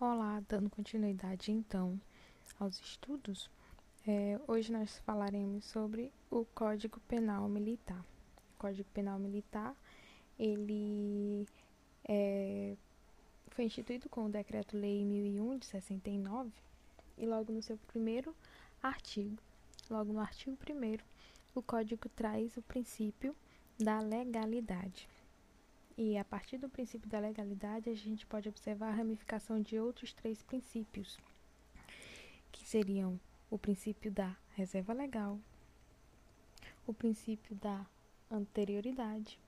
Olá, dando continuidade então aos estudos, é, hoje nós falaremos sobre o Código Penal Militar. O Código Penal Militar, ele é, foi instituído com o Decreto-Lei 1001 de 69 e logo no seu primeiro artigo, logo no artigo 1 o Código traz o princípio da legalidade. E a partir do princípio da legalidade, a gente pode observar a ramificação de outros três princípios, que seriam o princípio da reserva legal, o princípio da anterioridade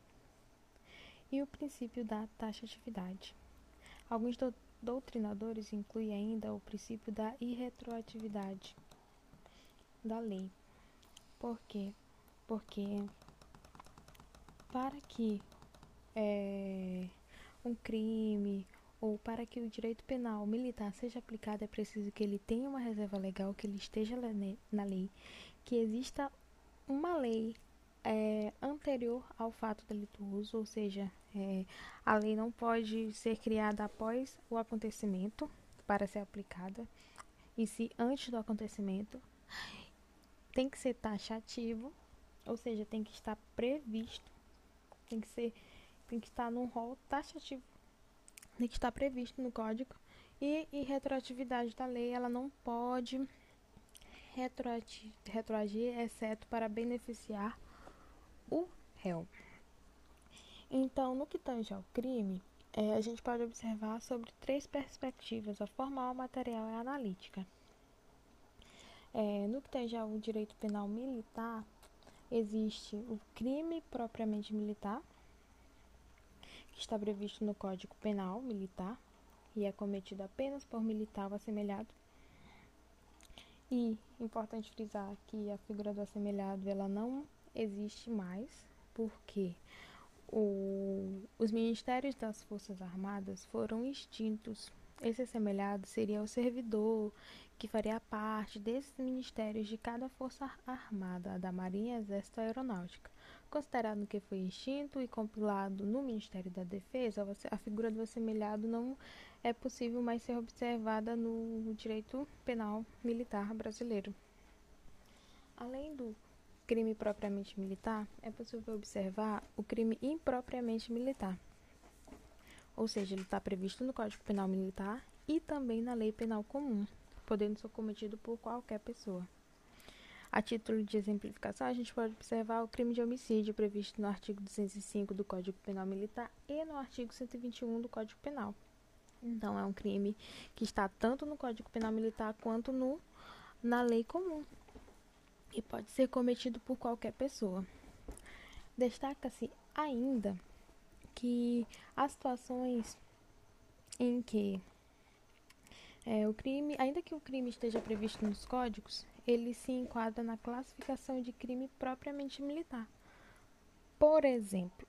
e o princípio da taxatividade. Alguns do doutrinadores incluem ainda o princípio da irretroatividade da lei. Por quê? Porque para que é, um crime ou para que o direito penal militar seja aplicado é preciso que ele tenha uma reserva legal, que ele esteja na lei, que exista uma lei é, anterior ao fato delituoso, ou seja, é, a lei não pode ser criada após o acontecimento para ser aplicada, e se antes do acontecimento tem que ser taxativo, ou seja, tem que estar previsto, tem que ser tem que estar num rol taxativo, tem que estar previsto no código. E, e retroatividade da lei, ela não pode retroagir, retroagir, exceto para beneficiar o réu. Então, no que tange ao crime, é, a gente pode observar sobre três perspectivas: a formal, a material e a analítica. É, no que tange ao direito penal militar, existe o crime propriamente militar, está previsto no Código Penal Militar e é cometido apenas por militar ou assemelhado. E importante frisar que a figura do assemelhado ela não existe mais, porque o, os ministérios das Forças Armadas foram extintos. Esse assemelhado seria o servidor que faria parte desses ministérios de cada força armada, da Marinha, Exército Aeronáutica. Considerado que foi extinto e compilado no Ministério da Defesa, a figura do assemelhado não é possível mais ser observada no direito penal militar brasileiro. Além do crime propriamente militar, é possível observar o crime impropriamente militar. Ou seja, ele está previsto no Código Penal Militar e também na Lei Penal Comum, podendo ser cometido por qualquer pessoa. A título de exemplificação, a gente pode observar o crime de homicídio previsto no artigo 205 do Código Penal Militar e no artigo 121 do Código Penal. Então, é um crime que está tanto no Código Penal Militar quanto no, na lei comum e pode ser cometido por qualquer pessoa. Destaca-se ainda que as situações em que é, o crime, ainda que o crime esteja previsto nos códigos, ele se enquadra na classificação de crime propriamente militar. Por exemplo,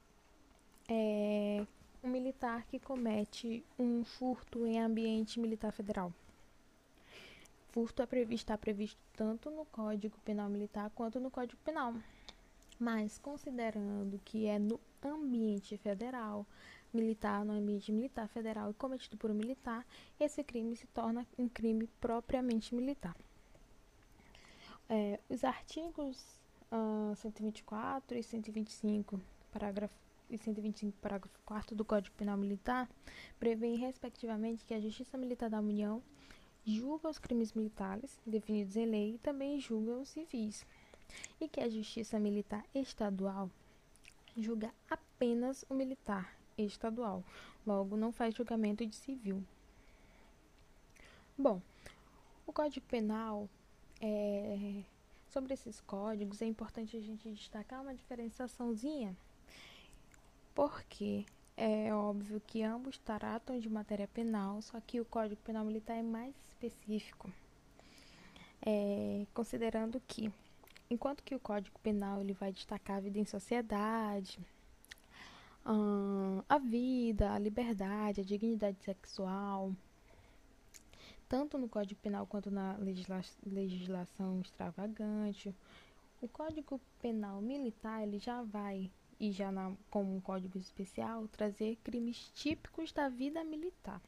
é, um militar que comete um furto em ambiente militar federal. Furto é previsto, está previsto tanto no Código Penal Militar quanto no Código Penal. Mas considerando que é no ambiente federal, militar, no ambiente militar federal e cometido por um militar, esse crime se torna um crime propriamente militar. É, os artigos uh, 124 e 125, parágrafo e 125, parágrafo 4 do Código Penal Militar, prevêem, respectivamente, que a Justiça Militar da União julga os crimes militares definidos em lei e também julga os civis, e que a Justiça Militar Estadual julga apenas o militar estadual, logo não faz julgamento de civil. Bom, o Código Penal é, sobre esses códigos, é importante a gente destacar uma diferenciaçãozinha, porque é óbvio que ambos tratam de matéria penal, só que o Código Penal Militar é mais específico, é, considerando que, enquanto que o Código Penal ele vai destacar a vida em sociedade, a vida, a liberdade, a dignidade sexual, tanto no Código Penal quanto na legisla legislação extravagante. O Código Penal Militar ele já vai e já na, como um código especial trazer crimes típicos da vida militar.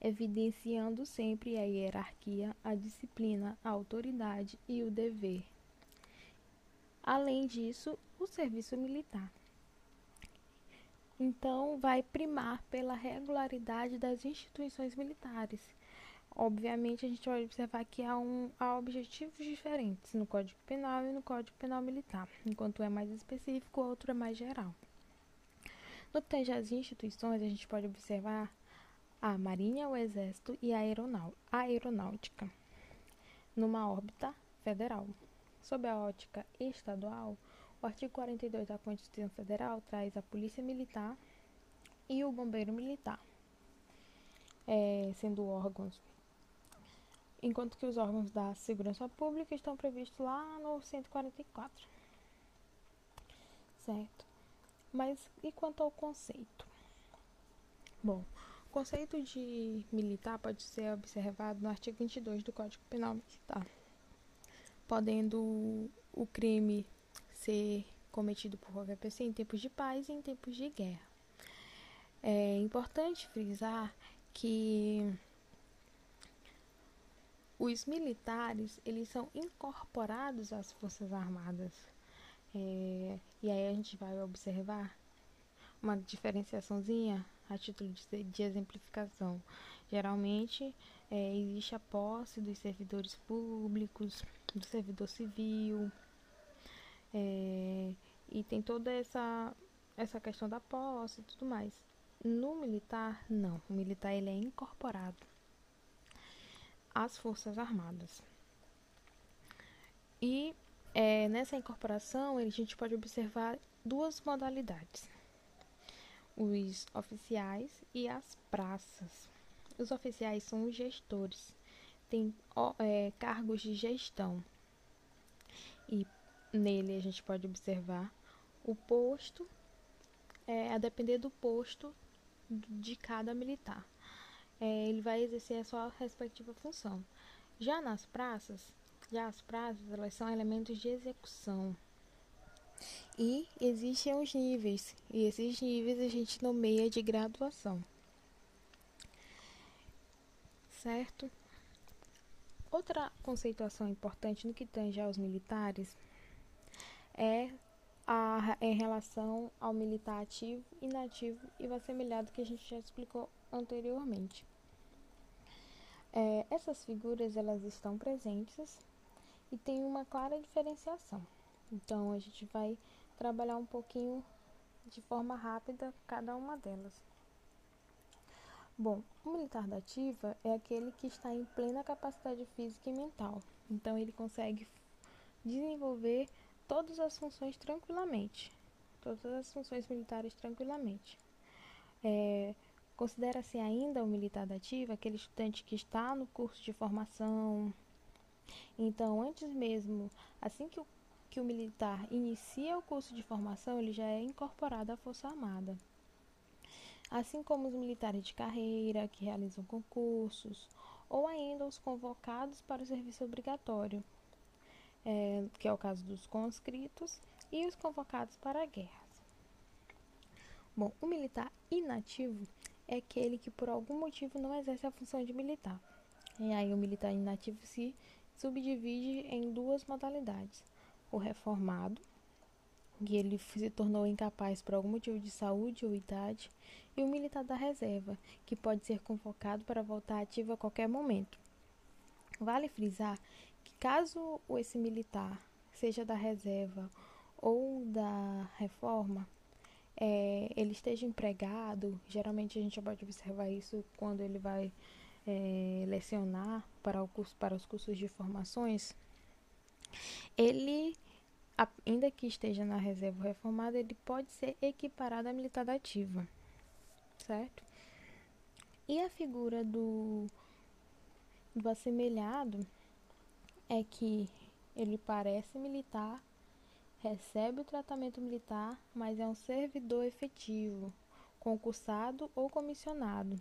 evidenciando sempre a hierarquia, a disciplina, a autoridade e o dever. Além disso, o serviço militar. Então, vai primar pela regularidade das instituições militares. Obviamente, a gente vai observar que há, um, há objetivos diferentes no Código Penal e no Código Penal Militar. Enquanto um é mais específico, o outro é mais geral. No que tange às instituições, a gente pode observar a Marinha, o Exército e a Aeronáutica, numa órbita federal. Sob a ótica estadual, o artigo 42 da Constituição Federal traz a Polícia Militar e o Bombeiro Militar, é, sendo órgãos, enquanto que os órgãos da Segurança Pública estão previstos lá no 144. Certo? Mas e quanto ao conceito? Bom, o conceito de militar pode ser observado no artigo 22 do Código Penal Militar podendo o crime ser cometido por qualquer pessoa em tempos de paz e em tempos de guerra. É importante frisar que os militares eles são incorporados às forças armadas é, e aí a gente vai observar uma diferenciaçãozinha a título de, de exemplificação. Geralmente é, existe a posse dos servidores públicos, do servidor civil, é, e tem toda essa, essa questão da posse e tudo mais. No militar, não. O militar ele é incorporado às Forças Armadas. E é, nessa incorporação, a gente pode observar duas modalidades: os oficiais e as praças. Os oficiais são os gestores, têm é, cargos de gestão. E nele a gente pode observar o posto, é, a depender do posto de cada militar. É, ele vai exercer a sua respectiva função. Já nas praças, já as praças elas são elementos de execução. E existem os níveis, e esses níveis a gente nomeia de graduação certo? Outra conceituação importante no que tange aos militares é a, em relação ao militar ativo, inativo e assemelhado que a gente já explicou anteriormente. É, essas figuras elas estão presentes e tem uma clara diferenciação. Então a gente vai trabalhar um pouquinho de forma rápida cada uma delas. Bom, o militar da ativa é aquele que está em plena capacidade física e mental. Então ele consegue desenvolver todas as funções tranquilamente, todas as funções militares tranquilamente. É, Considera-se ainda o militar da ativa aquele estudante que está no curso de formação. Então, antes mesmo, assim que o, que o militar inicia o curso de formação, ele já é incorporado à Força Armada assim como os militares de carreira que realizam concursos, ou ainda os convocados para o serviço obrigatório, é, que é o caso dos conscritos, e os convocados para guerras. Bom, o militar inativo é aquele que por algum motivo não exerce a função de militar. E aí o militar inativo se subdivide em duas modalidades: o reformado, que ele se tornou incapaz por algum motivo de saúde ou idade, e o militar da reserva, que pode ser convocado para voltar ativo a qualquer momento. Vale frisar que caso esse militar seja da reserva ou da reforma, é, ele esteja empregado, geralmente a gente pode observar isso quando ele vai é, lecionar para, curso, para os cursos de formações, ele ainda que esteja na reserva reformada, ele pode ser equiparado à militar ativa, certo? E a figura do, do assemelhado é que ele parece militar, recebe o tratamento militar, mas é um servidor efetivo, concursado ou comissionado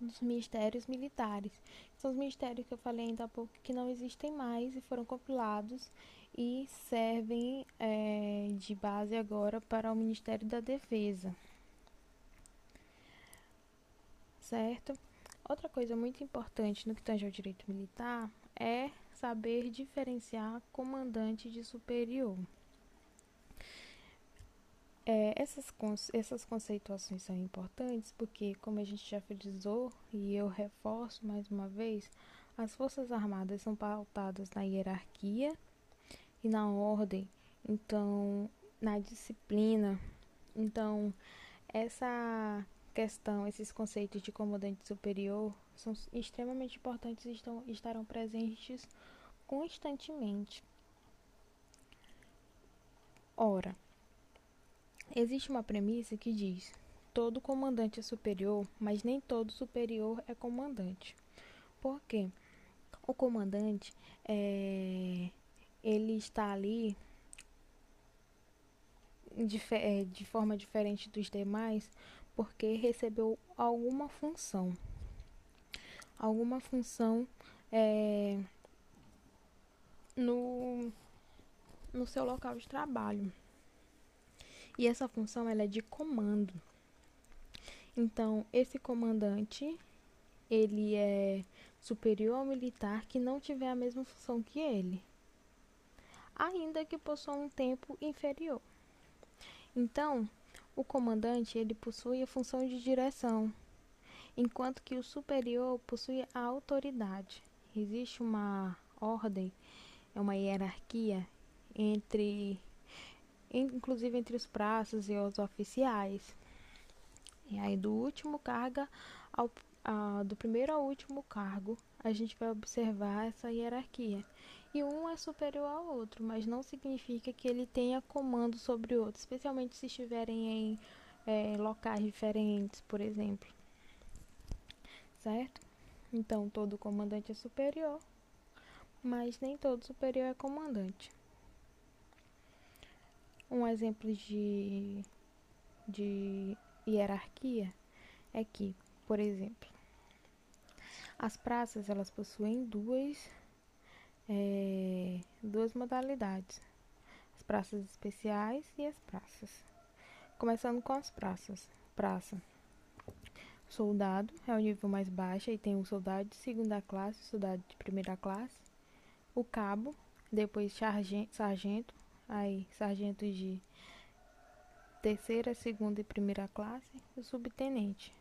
dos ministérios militares. São os ministérios que eu falei ainda há pouco que não existem mais e foram compilados e servem é, de base agora para o Ministério da Defesa. Certo? outra coisa muito importante no que tange ao direito militar é saber diferenciar comandante de superior. É, essas, essas conceituações são importantes porque, como a gente já frisou, e eu reforço mais uma vez, as Forças Armadas são pautadas na hierarquia e na ordem, então, na disciplina. Então, essa questão, esses conceitos de comandante superior são extremamente importantes e estão, estarão presentes constantemente. Ora, existe uma premissa que diz: todo comandante é superior, mas nem todo superior é comandante. Por quê? O comandante é, ele está ali de, é, de forma diferente dos demais porque recebeu alguma função. Alguma função é, no, no seu local de trabalho. E essa função ela é de comando. Então, esse comandante, ele é superior ao militar que não tiver a mesma função que ele, ainda que possua um tempo inferior. Então, o comandante ele possui a função de direção, enquanto que o superior possui a autoridade. Existe uma ordem, é uma hierarquia entre inclusive entre os praças e os oficiais. E aí do último cargo ao a, do primeiro ao último cargo, a gente vai observar essa hierarquia e um é superior ao outro, mas não significa que ele tenha comando sobre o outro, especialmente se estiverem em é, locais diferentes, por exemplo. Certo? Então, todo comandante é superior, mas nem todo superior é comandante. Um exemplo de, de hierarquia é que, por exemplo, as praças elas possuem duas é, duas modalidades: as praças especiais e as praças. Começando com as praças. Praça. Soldado é o nível mais baixo e tem o soldado de segunda classe, soldado de primeira classe, o cabo, depois sargento, aí sargento de terceira, segunda e primeira classe, o subtenente.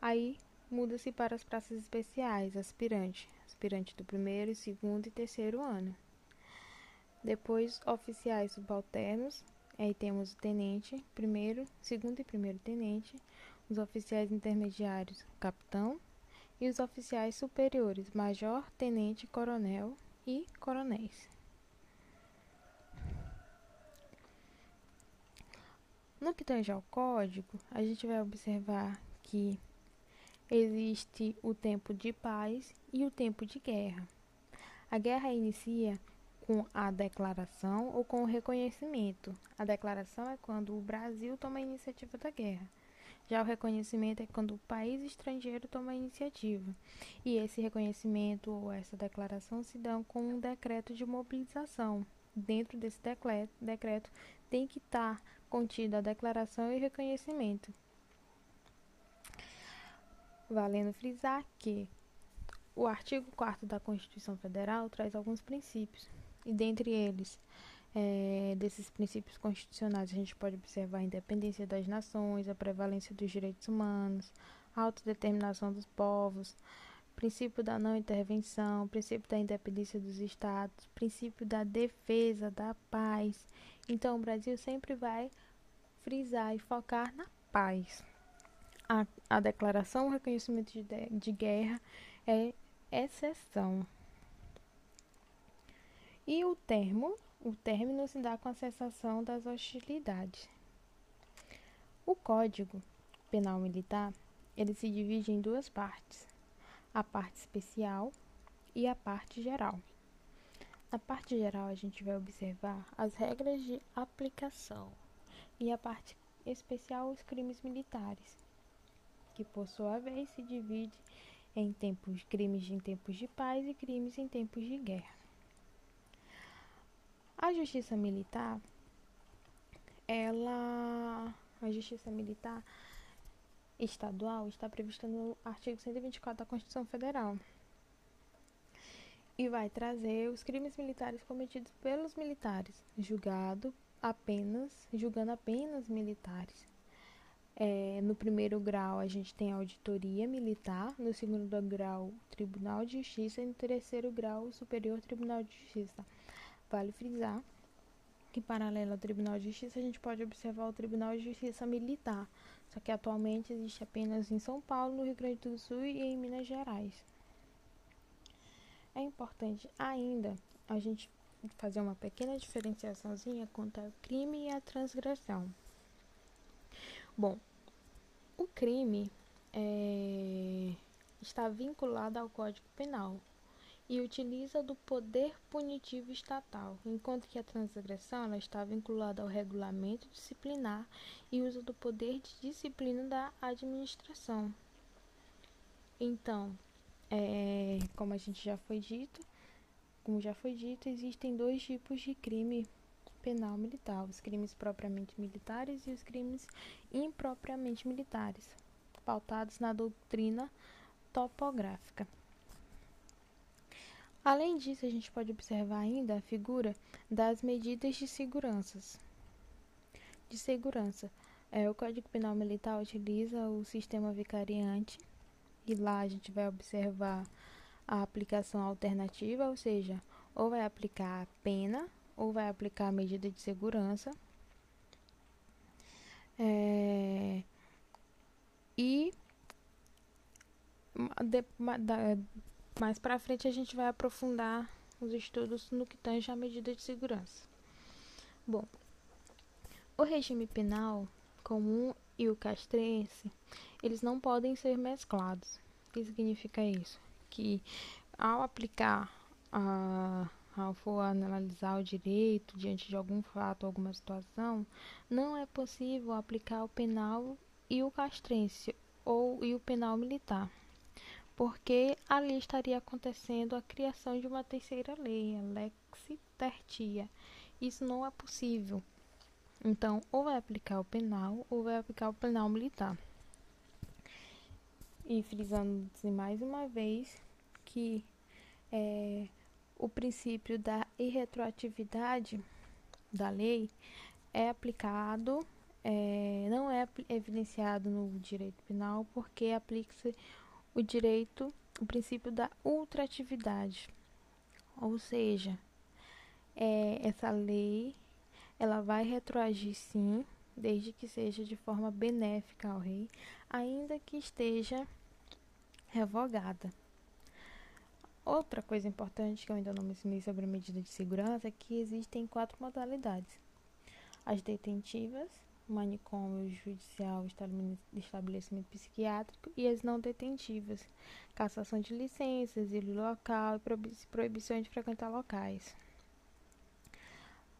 Aí muda-se para as praças especiais, aspirante, aspirante do primeiro, segundo e terceiro ano. Depois, oficiais subalternos, aí temos o tenente, primeiro, segundo e primeiro tenente, os oficiais intermediários, capitão, e os oficiais superiores, major, tenente, coronel e coronéis. No que tange ao código, a gente vai observar que existe o tempo de paz e o tempo de guerra. A guerra inicia com a declaração ou com o reconhecimento. A declaração é quando o Brasil toma a iniciativa da guerra. Já o reconhecimento é quando o país estrangeiro toma a iniciativa. E esse reconhecimento ou essa declaração se dão com um decreto de mobilização. Dentro desse decreto, decreto tem que estar contida a declaração e reconhecimento valendo frisar que o artigo 4 da Constituição Federal traz alguns princípios, e dentre eles, é, desses princípios constitucionais, a gente pode observar a independência das nações, a prevalência dos direitos humanos, a autodeterminação dos povos, princípio da não intervenção, princípio da independência dos estados, princípio da defesa da paz. Então, o Brasil sempre vai frisar e focar na paz a, a declaração, o reconhecimento de, de guerra é exceção. E o termo, o término se dá com a cessação das hostilidades. O Código Penal Militar, ele se divide em duas partes: a parte especial e a parte geral. Na parte geral, a gente vai observar as regras de aplicação e a parte especial, os crimes militares que por sua vez se divide em tempos, crimes em tempos de paz e crimes em tempos de guerra. A justiça militar, ela, a justiça militar, estadual está prevista no artigo 124 da Constituição Federal e vai trazer os crimes militares cometidos pelos militares, julgado apenas, julgando apenas militares. É, no primeiro grau a gente tem a auditoria militar, no segundo grau Tribunal de Justiça e no terceiro grau Superior Tribunal de Justiça. Vale frisar que paralelo ao Tribunal de Justiça a gente pode observar o Tribunal de Justiça Militar, só que atualmente existe apenas em São Paulo, no Rio Grande do Sul e em Minas Gerais. É importante ainda a gente fazer uma pequena diferenciaçãozinha quanto ao crime e a transgressão. Bom, o crime é, está vinculado ao Código Penal e utiliza do poder punitivo estatal, enquanto que a transgressão está vinculada ao regulamento disciplinar e usa do poder de disciplina da administração. Então, é, como a gente já foi dito, como já foi dito, existem dois tipos de crime penal militar: os crimes propriamente militares e os crimes impropriamente militares, pautados na doutrina topográfica. Além disso, a gente pode observar ainda a figura das medidas de seguranças. De segurança, é, o Código Penal Militar utiliza o sistema vicariante e lá a gente vai observar a aplicação alternativa, ou seja, ou vai aplicar a pena ou vai aplicar a medida de segurança. É, e de, da, mais para frente a gente vai aprofundar os estudos no que tange a medida de segurança. Bom, o regime penal comum e o castrense, eles não podem ser mesclados. O que significa isso? Que ao aplicar, a, ao for analisar o direito diante de algum fato, alguma situação, não é possível aplicar o penal e o castrense ou e o penal militar, porque ali estaria acontecendo a criação de uma terceira lei, a lex tertia. Isso não é possível. Então, ou vai aplicar o penal ou vai aplicar o penal militar. E frisando mais uma vez que é, o princípio da irretroatividade da lei é aplicado, é, não é evidenciado no direito penal, porque aplica-se o direito, o princípio da ultratividade. Ou seja, é, essa lei ela vai retroagir sim, desde que seja de forma benéfica ao rei, ainda que esteja revogada. Outra coisa importante que eu ainda não mencionei sobre a medida de segurança é que existem quatro modalidades: as detentivas, manicômio judicial, estabelecimento psiquiátrico e as não detentivas, cassação de licenças, exílio local e proibição de frequentar locais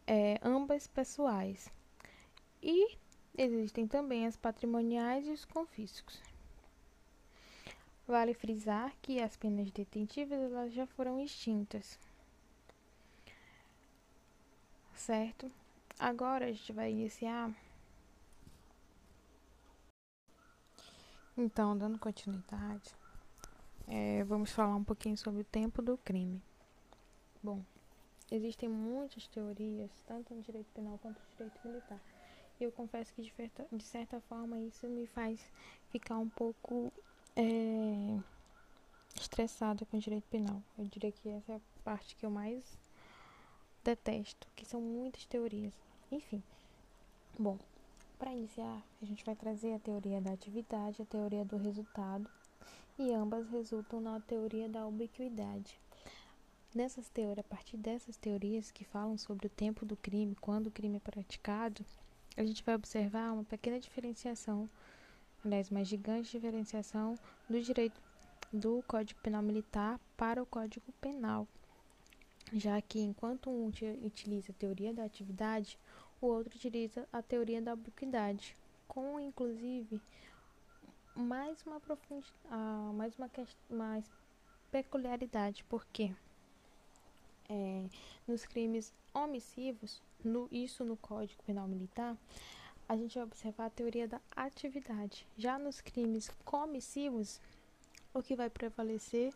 é, ambas pessoais. E existem também as patrimoniais e os confiscos. Vale frisar que as penas detentivas elas já foram extintas. Certo? Agora a gente vai iniciar. Então, dando continuidade, é, vamos falar um pouquinho sobre o tempo do crime. Bom, Existem muitas teorias, tanto no direito penal quanto no direito militar. E eu confesso que, de certa forma, isso me faz ficar um pouco é, estressada com o direito penal. Eu diria que essa é a parte que eu mais detesto, que são muitas teorias. Enfim, bom, para iniciar, a gente vai trazer a teoria da atividade, a teoria do resultado, e ambas resultam na teoria da ubiquidade. Nessas teorias, a partir dessas teorias que falam sobre o tempo do crime, quando o crime é praticado, a gente vai observar uma pequena diferenciação, aliás, uma gigante diferenciação do direito do Código Penal Militar para o Código Penal, já que enquanto um utiliza a teoria da atividade, o outro utiliza a teoria da ubiquidade, com inclusive mais uma profundidade, ah, mais uma mais peculiaridade, por quê? é, nos crimes omissivos, no, isso no Código Penal Militar, a gente vai observar a teoria da atividade. Já nos crimes comissivos, o que vai prevalecer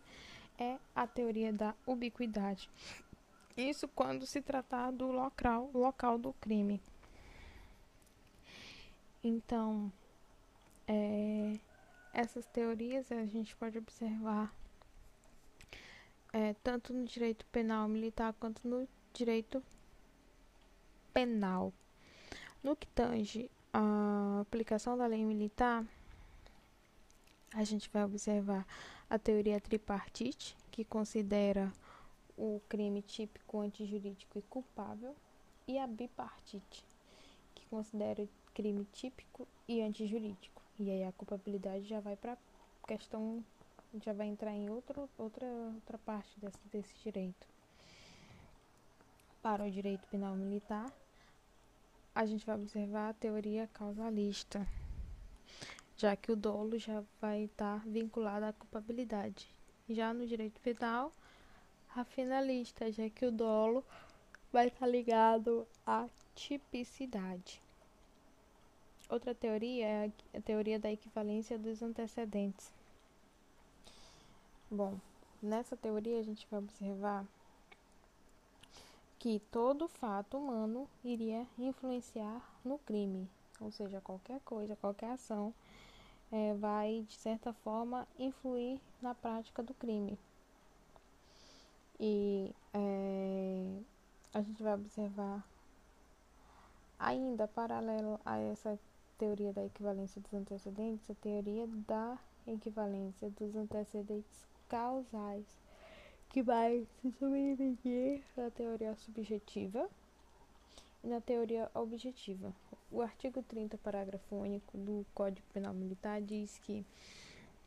é a teoria da ubiquidade. Isso quando se tratar do local, local do crime. Então, é, essas teorias a gente pode observar é, tanto no direito penal militar quanto no direito penal. No que tange a aplicação da lei militar, a gente vai observar a teoria tripartite, que considera o crime típico antijurídico e culpável, e a bipartite, que considera o crime típico e antijurídico. E aí a culpabilidade já vai para questão, já vai entrar em outro, outra, outra parte desse, desse direito. Para o direito penal militar, a gente vai observar a teoria causalista, já que o dolo já vai estar vinculado à culpabilidade. Já no direito penal, a finalista, já que o dolo vai estar ligado à tipicidade. Outra teoria é a teoria da equivalência dos antecedentes. Bom, nessa teoria a gente vai observar que todo fato humano iria influenciar no crime, ou seja, qualquer coisa, qualquer ação é, vai de certa forma influir na prática do crime. E é, a gente vai observar ainda paralelo a essa teoria da equivalência dos antecedentes, a teoria da equivalência dos antecedentes causais que vai se subdividir na teoria subjetiva e na teoria objetiva. O artigo 30, parágrafo único do Código Penal Militar diz que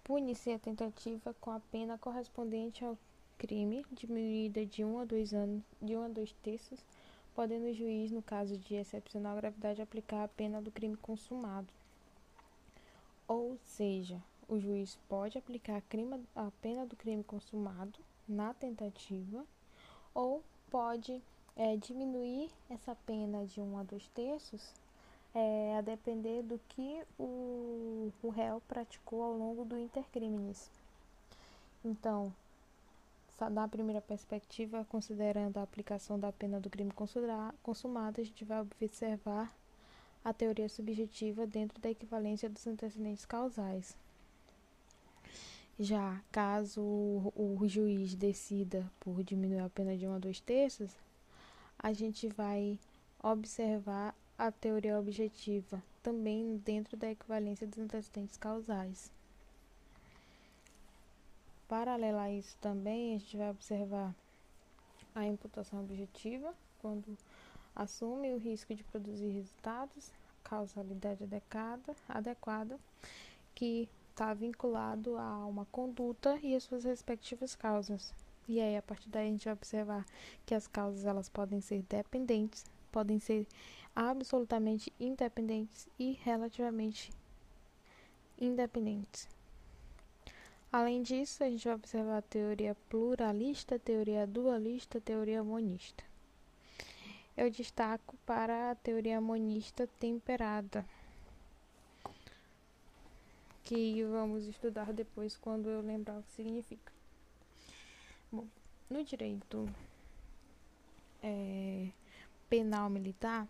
pune-se a tentativa com a pena correspondente ao crime, diminuída de um a dois anos, de um a dois terços, podendo o juiz, no caso de excepcional gravidade, aplicar a pena do crime consumado. Ou seja, o juiz pode aplicar a pena do crime consumado na tentativa, ou pode é, diminuir essa pena de um a dois terços, é, a depender do que o, o réu praticou ao longo do intercrimes. Então, na primeira perspectiva, considerando a aplicação da pena do crime consumado, a gente vai observar a teoria subjetiva dentro da equivalência dos antecedentes causais. Já caso o, o juiz decida por diminuir a pena de um a dois terços, a gente vai observar a teoria objetiva, também dentro da equivalência dos antecedentes causais. Paralelo a isso também, a gente vai observar a imputação objetiva, quando assume o risco de produzir resultados, causalidade adequada, adequada que está vinculado a uma conduta e as suas respectivas causas. E aí, a partir daí, a gente vai observar que as causas elas podem ser dependentes, podem ser absolutamente independentes e relativamente independentes. Além disso, a gente vai observar a teoria pluralista, teoria dualista, teoria monista. Eu destaco para a teoria monista temperada que vamos estudar depois quando eu lembrar o que significa. Bom, no direito é, penal militar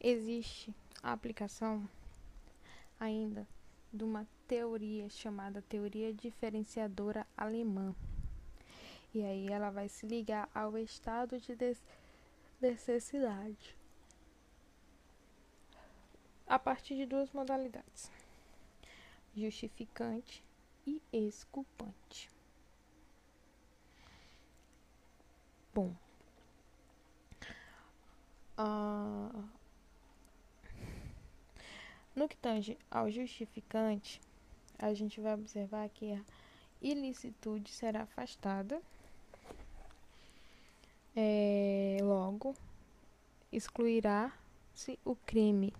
existe a aplicação ainda de uma teoria chamada teoria diferenciadora alemã. E aí ela vai se ligar ao estado de necessidade a partir de duas modalidades justificante e exculpante. Bom, uh, no que tange ao justificante, a gente vai observar que a ilicitude será afastada. É, logo, excluirá-se o crime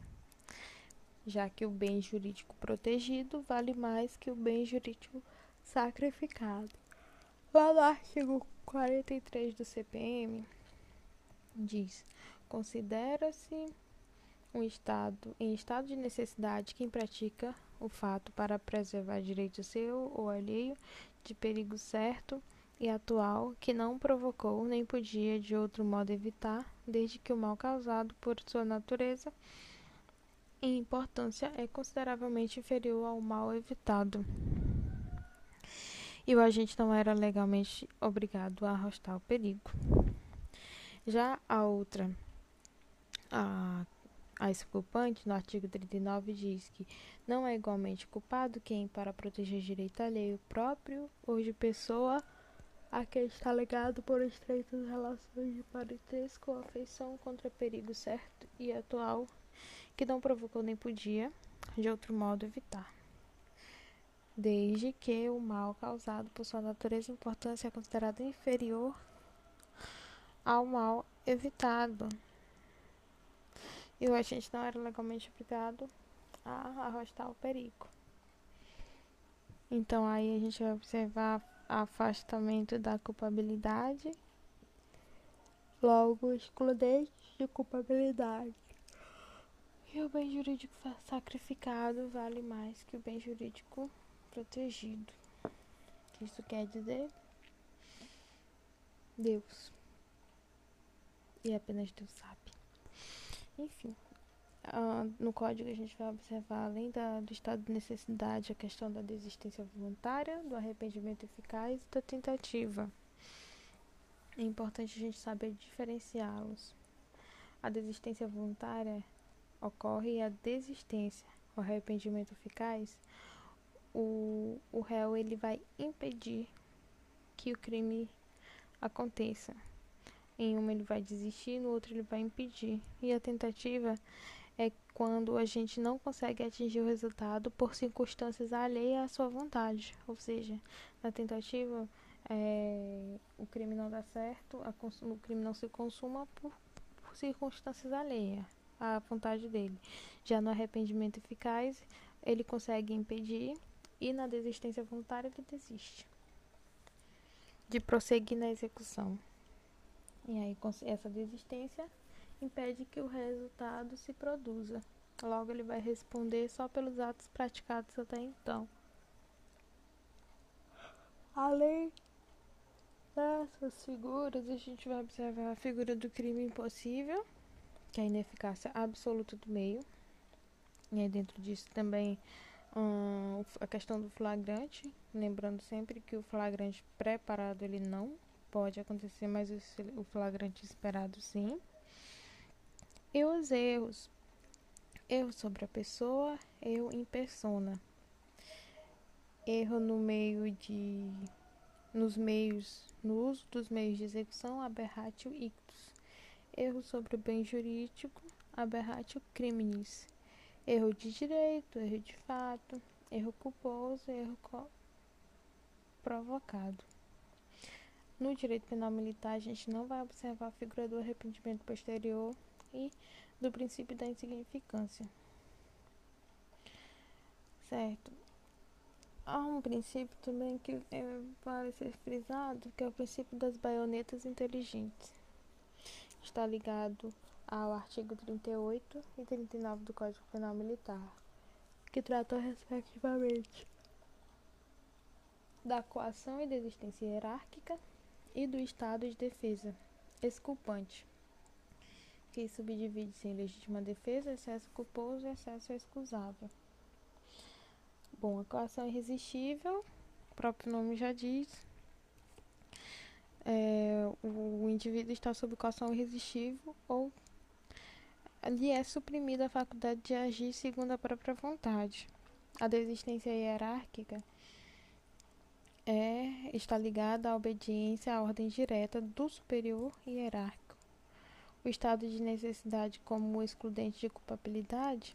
já que o bem jurídico protegido vale mais que o bem jurídico sacrificado. Lá no artigo 43 do CPM diz: considera-se um estado em estado de necessidade quem pratica o fato para preservar direito seu ou alheio de perigo certo e atual que não provocou nem podia de outro modo evitar, desde que o mal causado por sua natureza em importância é consideravelmente inferior ao mal evitado. E o agente não era legalmente obrigado a arrostar o perigo. Já a outra, a, a exculpante, no artigo 39, diz que não é igualmente culpado quem, para proteger direito alheio próprio ou de pessoa a quem está legado por estreitas relações de parentesco ou afeição contra perigo certo e atual que não provocou nem podia, de outro modo, evitar. Desde que o mal causado por sua natureza e importância é considerado inferior ao mal evitado. E o agente não era legalmente obrigado a arrostar o perigo. Então aí a gente vai observar afastamento da culpabilidade, logo excludente de culpabilidade. E o bem jurídico sacrificado vale mais que o bem jurídico protegido. Isso quer dizer Deus. E apenas Deus sabe. Enfim, uh, no código a gente vai observar, além da, do estado de necessidade, a questão da desistência voluntária, do arrependimento eficaz e da tentativa. É importante a gente saber diferenciá-los. A desistência voluntária ocorre a desistência, o arrependimento eficaz, o, o réu ele vai impedir que o crime aconteça. Em uma ele vai desistir, no outro ele vai impedir. E a tentativa é quando a gente não consegue atingir o resultado por circunstâncias alheias à sua vontade. Ou seja, na tentativa é, o crime não dá certo, a, o crime não se consuma por, por circunstâncias alheias à vontade dele. Já no arrependimento eficaz, ele consegue impedir e na desistência voluntária ele desiste de prosseguir na execução. E aí essa desistência impede que o resultado se produza. Logo ele vai responder só pelos atos praticados até então. Além dessas figuras, a gente vai observar a figura do crime impossível, que é a ineficácia absoluta do meio. E aí dentro disso também hum, a questão do flagrante, lembrando sempre que o flagrante preparado ele não pode acontecer, mas o flagrante esperado sim. E os erros. Erro sobre a pessoa, erro em persona. Erro no meio de nos meios, no uso dos meios de execução, aberratio ictus erro sobre o bem jurídico, aberratio criminis, erro de direito, erro de fato, erro culposo, erro provocado. No direito penal militar, a gente não vai observar a figura do arrependimento posterior e do princípio da insignificância. Certo. Há um princípio também que é, vale ser frisado, que é o princípio das baionetas inteligentes está ligado ao artigo 38 e 39 do Código Penal Militar, que tratam respectivamente da coação e desistência hierárquica e do estado de defesa exculpante, que subdivide-se em legítima defesa, excesso culposo e excesso excusável. Bom, a coação irresistível, o próprio nome já diz, é, o indivíduo está sob coação irresistível ou lhe é suprimida a faculdade de agir segundo a própria vontade. A desistência hierárquica é, está ligada à obediência à ordem direta do superior hierárquico. O estado de necessidade como excludente de culpabilidade,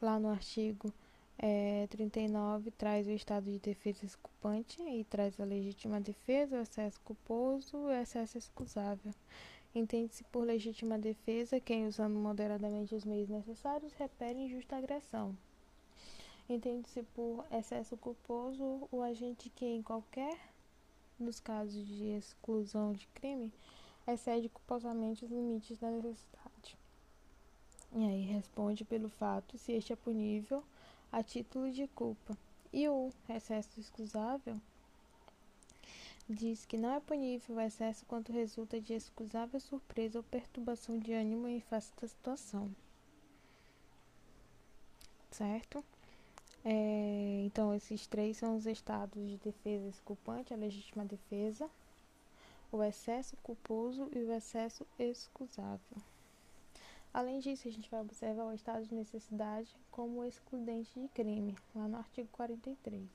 lá no artigo é, 39 traz o estado de defesa exculpante e traz a legítima defesa, o excesso culposo e o excesso excusável. Entende-se por legítima defesa quem, usando moderadamente os meios necessários, repele injusta agressão. Entende-se por excesso culposo o agente que, em qualquer dos casos de exclusão de crime, excede culposamente os limites da necessidade. E aí responde pelo fato se este é punível a título de culpa. E o excesso excusável diz que não é punível o excesso quando resulta de excusável surpresa ou perturbação de ânimo em face da situação. Certo? É, então, esses três são os estados de defesa desculpante, a legítima defesa, o excesso culposo e o excesso excusável. Além disso, a gente vai observar o estado de necessidade como excludente de crime, lá no artigo 43.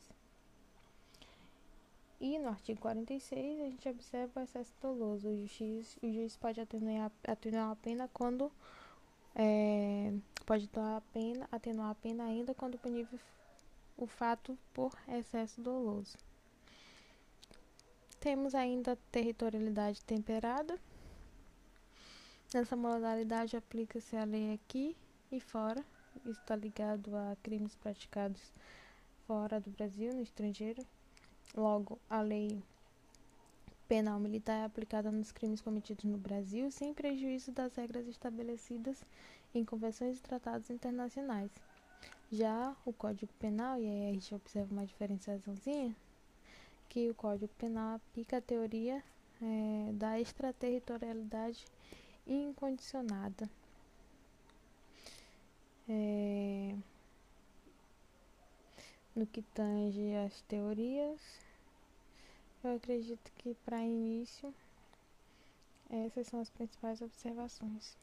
E no artigo 46, a gente observa o excesso doloso. O juiz, o juiz pode atenuar, atenuar a pena quando. É, pode atenuar a pena, atenuar a pena ainda quando punível o fato por excesso doloso. Temos ainda territorialidade temperada. Nessa modalidade aplica-se a lei aqui e fora. Isso está ligado a crimes praticados fora do Brasil, no estrangeiro. Logo, a lei penal militar é aplicada nos crimes cometidos no Brasil, sem prejuízo das regras estabelecidas em convenções e tratados internacionais. Já o Código Penal, e aí a gente observa uma diferenciaçãozinha, que o Código Penal aplica a teoria é, da extraterritorialidade incondicionada. É, no que tange as teorias, eu acredito que para início essas são as principais observações.